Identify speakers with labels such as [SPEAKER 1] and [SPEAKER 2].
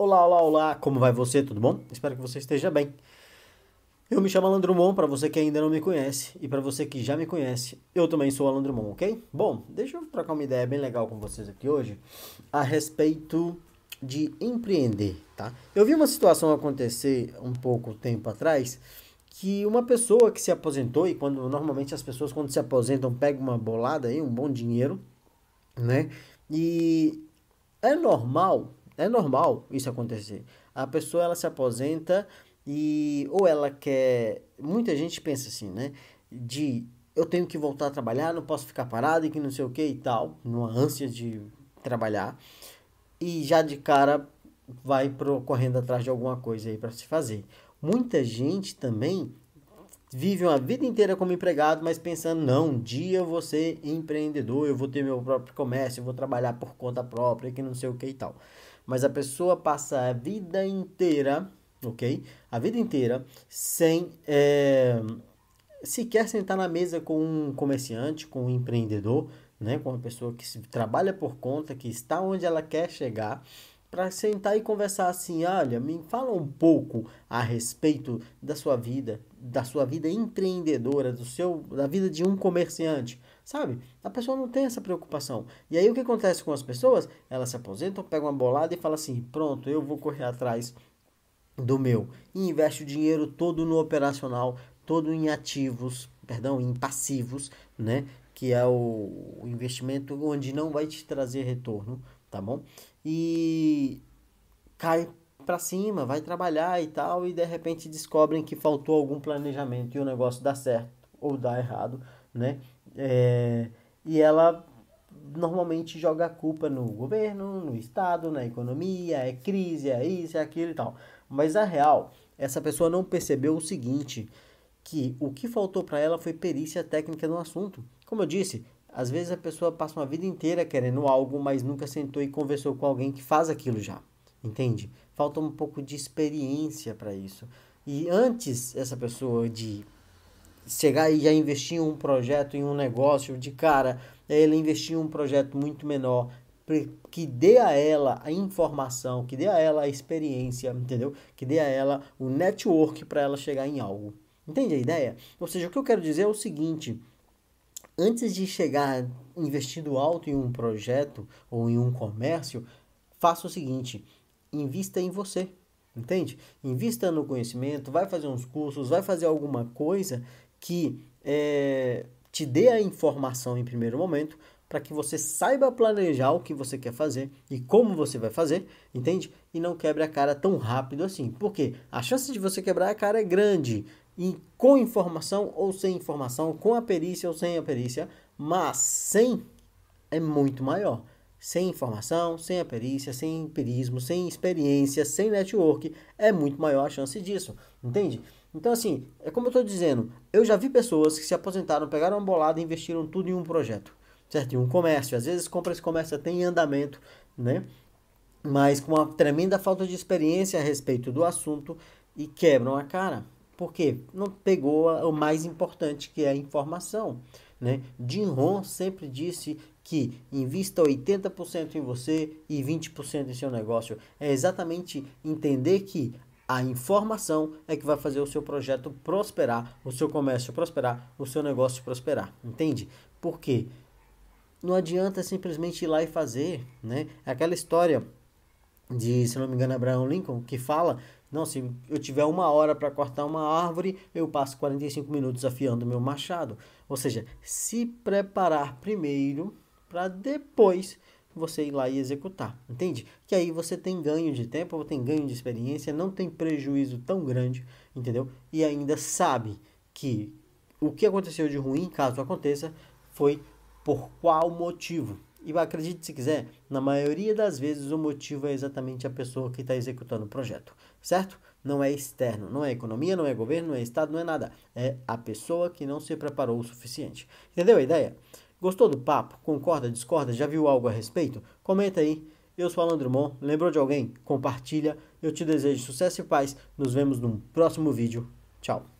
[SPEAKER 1] Olá, olá, olá, como vai você? Tudo bom? Espero que você esteja bem. Eu me chamo Alan Drummond, para você que ainda não me conhece, e para você que já me conhece, eu também sou Alan Drummond, ok? Bom, deixa eu trocar uma ideia bem legal com vocês aqui hoje a respeito de empreender, tá? Eu vi uma situação acontecer um pouco tempo atrás que uma pessoa que se aposentou, e quando normalmente as pessoas quando se aposentam pegam uma bolada aí, um bom dinheiro, né? E é normal é normal isso acontecer. A pessoa ela se aposenta e ou ela quer, muita gente pensa assim, né, de eu tenho que voltar a trabalhar, não posso ficar parado e que não sei o que e tal, numa ânsia de trabalhar. E já de cara vai correndo atrás de alguma coisa aí para se fazer. Muita gente também vive uma vida inteira como empregado, mas pensando, não, um dia eu vou ser empreendedor, eu vou ter meu próprio comércio, eu vou trabalhar por conta própria, que não sei o que e tal mas a pessoa passa a vida inteira, ok? A vida inteira sem é, sequer sentar na mesa com um comerciante, com um empreendedor, né? Com uma pessoa que trabalha por conta, que está onde ela quer chegar, para sentar e conversar assim, olha, me fala um pouco a respeito da sua vida, da sua vida empreendedora, do seu, da vida de um comerciante. Sabe? A pessoa não tem essa preocupação. E aí o que acontece com as pessoas? Elas se aposentam, pegam uma bolada e falam assim: pronto, eu vou correr atrás do meu. E investe o dinheiro todo no operacional, todo em ativos, perdão, em passivos, né? Que é o investimento onde não vai te trazer retorno, tá bom? E cai para cima, vai trabalhar e tal, e de repente descobrem que faltou algum planejamento e o negócio dá certo ou dá errado, né? É, e ela normalmente joga a culpa no governo, no Estado, na economia, é crise, é isso, é aquilo e tal. Mas a real, essa pessoa não percebeu o seguinte, que o que faltou para ela foi perícia técnica no assunto. Como eu disse, às vezes a pessoa passa uma vida inteira querendo algo, mas nunca sentou e conversou com alguém que faz aquilo já. Entende? Falta um pouco de experiência para isso. E antes essa pessoa de chegar e já investir em um projeto, em um negócio de cara, ele investir em um projeto muito menor, que dê a ela a informação, que dê a ela a experiência, entendeu? Que dê a ela o network para ela chegar em algo. Entende a ideia? Ou seja, o que eu quero dizer é o seguinte: antes de chegar investindo alto em um projeto ou em um comércio, faça o seguinte: invista em você. Entende? Invista no conhecimento, vai fazer uns cursos, vai fazer alguma coisa que é, te dê a informação em primeiro momento para que você saiba planejar o que você quer fazer e como você vai fazer, entende? E não quebre a cara tão rápido assim. Porque a chance de você quebrar a cara é grande. E com informação ou sem informação, com a perícia ou sem a perícia, mas sem é muito maior. Sem informação, sem a perícia, sem empirismo, sem experiência, sem network, é muito maior a chance disso, entende? Então, assim, é como eu estou dizendo, eu já vi pessoas que se aposentaram, pegaram uma bolada e investiram tudo em um projeto, certo? Em um comércio. Às vezes compra esse comércio até em andamento, né? Mas com uma tremenda falta de experiência a respeito do assunto e quebram a cara. Porque não pegou o mais importante, que é a informação. Né? Jim Rohn sempre disse que invista 80% em você e 20% em seu negócio. É exatamente entender que a informação é que vai fazer o seu projeto prosperar, o seu comércio prosperar, o seu negócio prosperar. Entende? Por quê? Não adianta simplesmente ir lá e fazer, né? É aquela história de, se não me engano, Abraham Lincoln, que fala, não, se eu tiver uma hora para cortar uma árvore, eu passo 45 minutos afiando meu machado. Ou seja, se preparar primeiro para depois você ir lá e executar, entende? Que aí você tem ganho de tempo, tem ganho de experiência, não tem prejuízo tão grande, entendeu? E ainda sabe que o que aconteceu de ruim, caso aconteça, foi por qual motivo. E acredite se quiser, na maioria das vezes o motivo é exatamente a pessoa que está executando o projeto, certo? Não é externo, não é economia, não é governo, não é Estado, não é nada. É a pessoa que não se preparou o suficiente. Entendeu a ideia? Gostou do papo? Concorda, discorda? Já viu algo a respeito? Comenta aí. Eu sou Alan Drummond. Lembrou de alguém? Compartilha. Eu te desejo sucesso e paz. Nos vemos num próximo vídeo. Tchau.